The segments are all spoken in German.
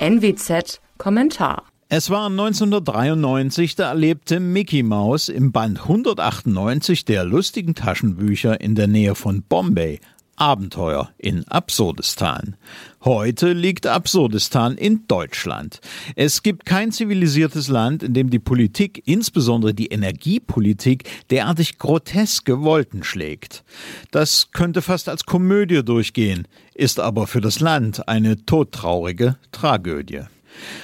NWZ Kommentar. Es war 1993, da erlebte Mickey Mouse im Band 198 der lustigen Taschenbücher in der Nähe von Bombay Abenteuer in Absurdistan. Heute liegt Absurdistan in Deutschland. Es gibt kein zivilisiertes Land, in dem die Politik, insbesondere die Energiepolitik, derartig groteske Wolken schlägt. Das könnte fast als Komödie durchgehen, ist aber für das Land eine todtraurige Tragödie.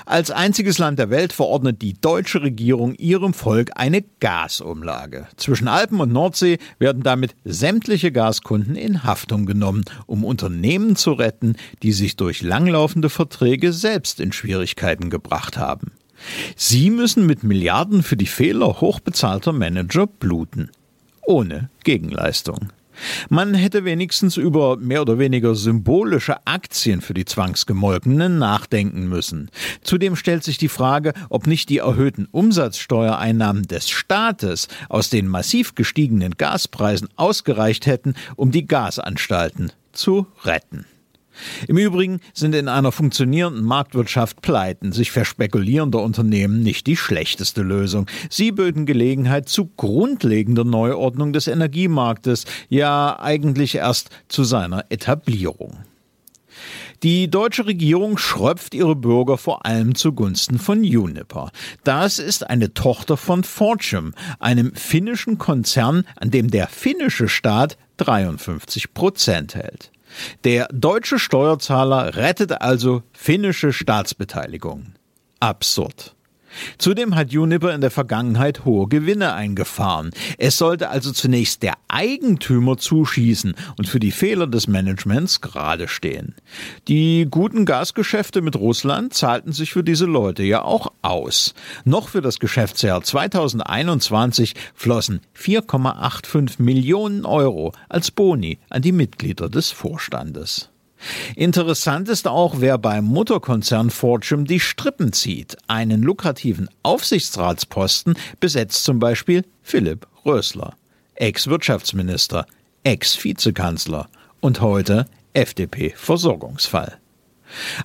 Als einziges Land der Welt verordnet die deutsche Regierung ihrem Volk eine Gasumlage. Zwischen Alpen und Nordsee werden damit sämtliche Gaskunden in Haftung genommen, um Unternehmen zu retten, die sich durch langlaufende Verträge selbst in Schwierigkeiten gebracht haben. Sie müssen mit Milliarden für die Fehler hochbezahlter Manager bluten. Ohne Gegenleistung. Man hätte wenigstens über mehr oder weniger symbolische Aktien für die Zwangsgemolkenen nachdenken müssen. Zudem stellt sich die Frage, ob nicht die erhöhten Umsatzsteuereinnahmen des Staates aus den massiv gestiegenen Gaspreisen ausgereicht hätten, um die Gasanstalten zu retten. Im Übrigen sind in einer funktionierenden Marktwirtschaft Pleiten sich verspekulierender Unternehmen nicht die schlechteste Lösung. Sie böten Gelegenheit zu grundlegender Neuordnung des Energiemarktes, ja eigentlich erst zu seiner Etablierung. Die deutsche Regierung schröpft ihre Bürger vor allem zugunsten von Uniper. Das ist eine Tochter von Fortune, einem finnischen Konzern, an dem der finnische Staat 53 Prozent hält. Der deutsche Steuerzahler rettet also finnische Staatsbeteiligung. Absurd. Zudem hat Juniper in der Vergangenheit hohe Gewinne eingefahren. Es sollte also zunächst der Eigentümer zuschießen und für die Fehler des Managements gerade stehen. Die guten Gasgeschäfte mit Russland zahlten sich für diese Leute ja auch aus. Noch für das Geschäftsjahr 2021 flossen 4,85 Millionen Euro als Boni an die Mitglieder des Vorstandes. Interessant ist auch, wer beim Mutterkonzern Fortune die Strippen zieht. Einen lukrativen Aufsichtsratsposten besetzt zum Beispiel Philipp Rösler, Ex-Wirtschaftsminister, Ex-Vizekanzler und heute FDP-Versorgungsfall.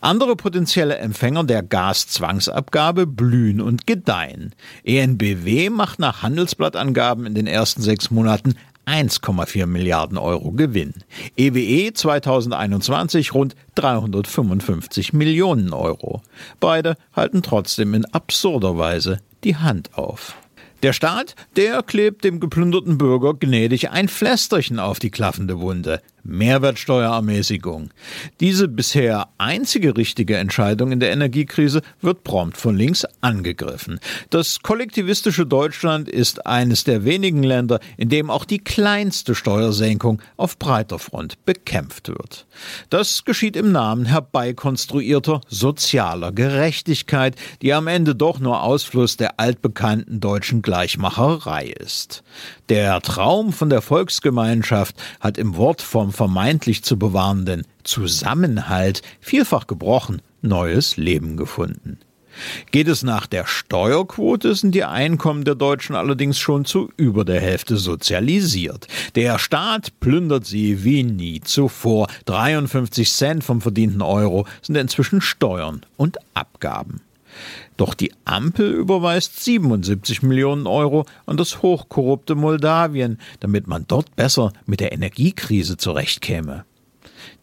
Andere potenzielle Empfänger der Gaszwangsabgabe blühen und gedeihen. ENBW macht nach Handelsblattangaben in den ersten sechs Monaten 1,4 Milliarden Euro Gewinn. EWE 2021 rund 355 Millionen Euro. Beide halten trotzdem in absurder Weise die Hand auf. Der Staat, der klebt dem geplünderten Bürger gnädig ein Pflästerchen auf die klaffende Wunde. Mehrwertsteuerermäßigung. Diese bisher einzige richtige Entscheidung in der Energiekrise wird prompt von links angegriffen. Das kollektivistische Deutschland ist eines der wenigen Länder, in dem auch die kleinste Steuersenkung auf breiter Front bekämpft wird. Das geschieht im Namen herbeikonstruierter sozialer Gerechtigkeit, die am Ende doch nur Ausfluss der altbekannten deutschen Gleichmacherei ist. Der Traum von der Volksgemeinschaft hat im Wort vom vermeintlich zu bewahrenden Zusammenhalt vielfach gebrochen, neues Leben gefunden. Geht es nach der Steuerquote, sind die Einkommen der Deutschen allerdings schon zu über der Hälfte sozialisiert. Der Staat plündert sie wie nie zuvor. 53 Cent vom verdienten Euro sind inzwischen Steuern und Abgaben. Doch die Ampel überweist 77 Millionen Euro an das hochkorrupte Moldawien, damit man dort besser mit der Energiekrise zurechtkäme.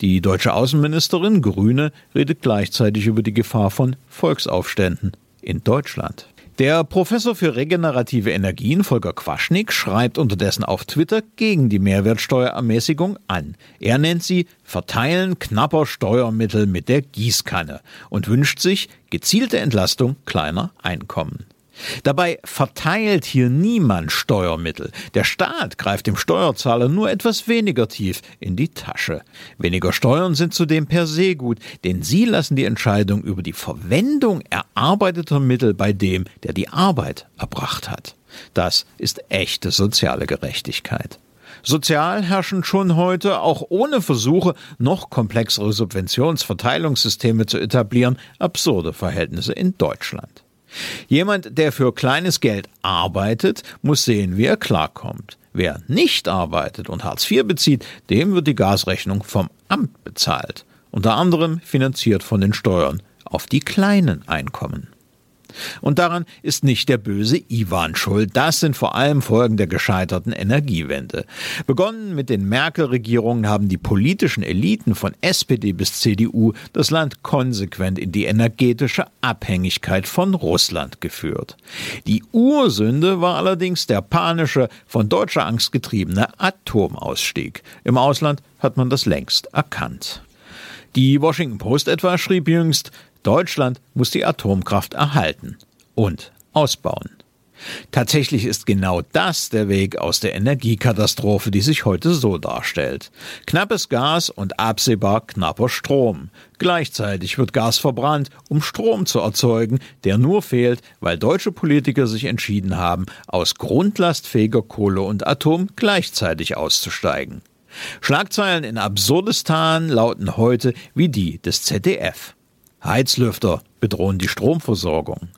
Die deutsche Außenministerin Grüne redet gleichzeitig über die Gefahr von Volksaufständen in Deutschland. Der Professor für regenerative Energien Volker Quaschnik schreibt unterdessen auf Twitter gegen die Mehrwertsteuerermäßigung an. Er nennt sie Verteilen knapper Steuermittel mit der Gießkanne und wünscht sich gezielte Entlastung kleiner Einkommen. Dabei verteilt hier niemand Steuermittel. Der Staat greift dem Steuerzahler nur etwas weniger tief in die Tasche. Weniger Steuern sind zudem per se gut, denn sie lassen die Entscheidung über die Verwendung erarbeiteter Mittel bei dem, der die Arbeit erbracht hat. Das ist echte soziale Gerechtigkeit. Sozial herrschen schon heute, auch ohne Versuche, noch komplexere Subventionsverteilungssysteme zu etablieren, absurde Verhältnisse in Deutschland. Jemand, der für kleines Geld arbeitet, muss sehen, wie er klarkommt. Wer nicht arbeitet und Hartz IV bezieht, dem wird die Gasrechnung vom Amt bezahlt. Unter anderem finanziert von den Steuern auf die kleinen Einkommen. Und daran ist nicht der böse Iwan schuld. Das sind vor allem Folgen der gescheiterten Energiewende. Begonnen mit den Merkel-Regierungen haben die politischen Eliten von SPD bis CDU das Land konsequent in die energetische Abhängigkeit von Russland geführt. Die Ursünde war allerdings der panische, von deutscher Angst getriebene Atomausstieg. Im Ausland hat man das längst erkannt. Die Washington Post etwa schrieb jüngst, Deutschland muss die Atomkraft erhalten und ausbauen. Tatsächlich ist genau das der Weg aus der Energiekatastrophe, die sich heute so darstellt. Knappes Gas und absehbar knapper Strom. Gleichzeitig wird Gas verbrannt, um Strom zu erzeugen, der nur fehlt, weil deutsche Politiker sich entschieden haben, aus grundlastfähiger Kohle und Atom gleichzeitig auszusteigen. Schlagzeilen in Absurdistan lauten heute wie die des ZDF. Heizlüfter bedrohen die Stromversorgung.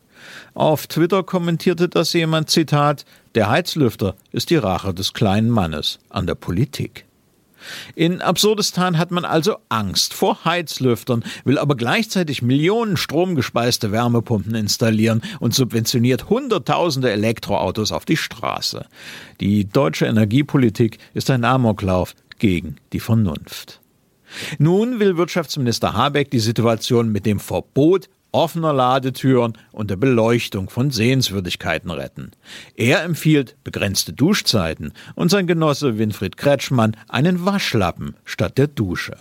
Auf Twitter kommentierte das jemand Zitat Der Heizlüfter ist die Rache des kleinen Mannes an der Politik. In Absurdistan hat man also Angst vor Heizlüftern, will aber gleichzeitig Millionen stromgespeiste Wärmepumpen installieren und subventioniert Hunderttausende Elektroautos auf die Straße. Die deutsche Energiepolitik ist ein Amoklauf gegen die Vernunft. Nun will Wirtschaftsminister Habeck die Situation mit dem Verbot offener Ladetüren und der Beleuchtung von Sehenswürdigkeiten retten. Er empfiehlt begrenzte Duschzeiten und sein Genosse Winfried Kretschmann einen Waschlappen statt der Dusche.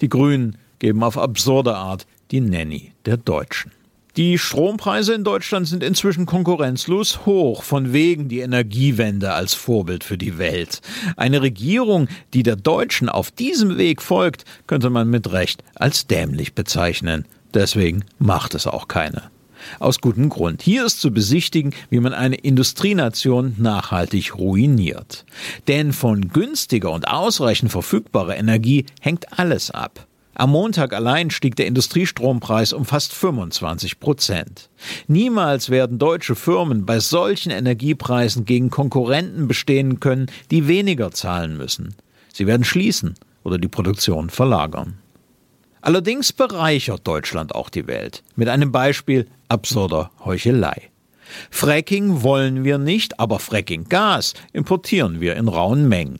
Die Grünen geben auf absurde Art die Nanny der Deutschen. Die Strompreise in Deutschland sind inzwischen konkurrenzlos hoch, von wegen die Energiewende als Vorbild für die Welt. Eine Regierung, die der Deutschen auf diesem Weg folgt, könnte man mit Recht als dämlich bezeichnen. Deswegen macht es auch keine. Aus gutem Grund. Hier ist zu besichtigen, wie man eine Industrienation nachhaltig ruiniert. Denn von günstiger und ausreichend verfügbarer Energie hängt alles ab. Am Montag allein stieg der Industriestrompreis um fast 25 Prozent. Niemals werden deutsche Firmen bei solchen Energiepreisen gegen Konkurrenten bestehen können, die weniger zahlen müssen. Sie werden schließen oder die Produktion verlagern. Allerdings bereichert Deutschland auch die Welt. Mit einem Beispiel absurder Heuchelei. Fracking wollen wir nicht, aber Fracking-Gas importieren wir in rauen Mengen.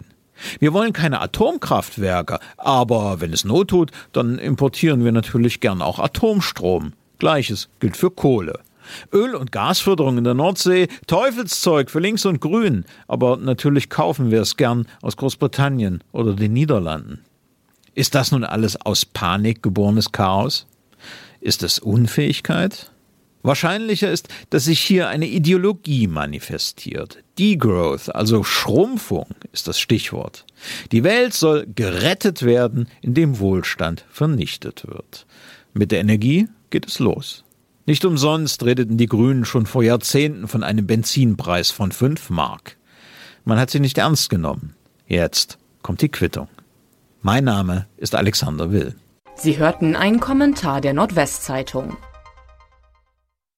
Wir wollen keine Atomkraftwerke, aber wenn es Not tut, dann importieren wir natürlich gern auch Atomstrom. Gleiches gilt für Kohle. Öl- und Gasförderung in der Nordsee, Teufelszeug für links und grün, aber natürlich kaufen wir es gern aus Großbritannien oder den Niederlanden. Ist das nun alles aus Panik geborenes Chaos? Ist es Unfähigkeit? Wahrscheinlicher ist, dass sich hier eine Ideologie manifestiert. Degrowth, also Schrumpfung, ist das Stichwort. Die Welt soll gerettet werden, indem Wohlstand vernichtet wird. Mit der Energie geht es los. Nicht umsonst redeten die Grünen schon vor Jahrzehnten von einem Benzinpreis von fünf Mark. Man hat sie nicht ernst genommen. Jetzt kommt die Quittung. Mein Name ist Alexander Will. Sie hörten einen Kommentar der Nordwestzeitung.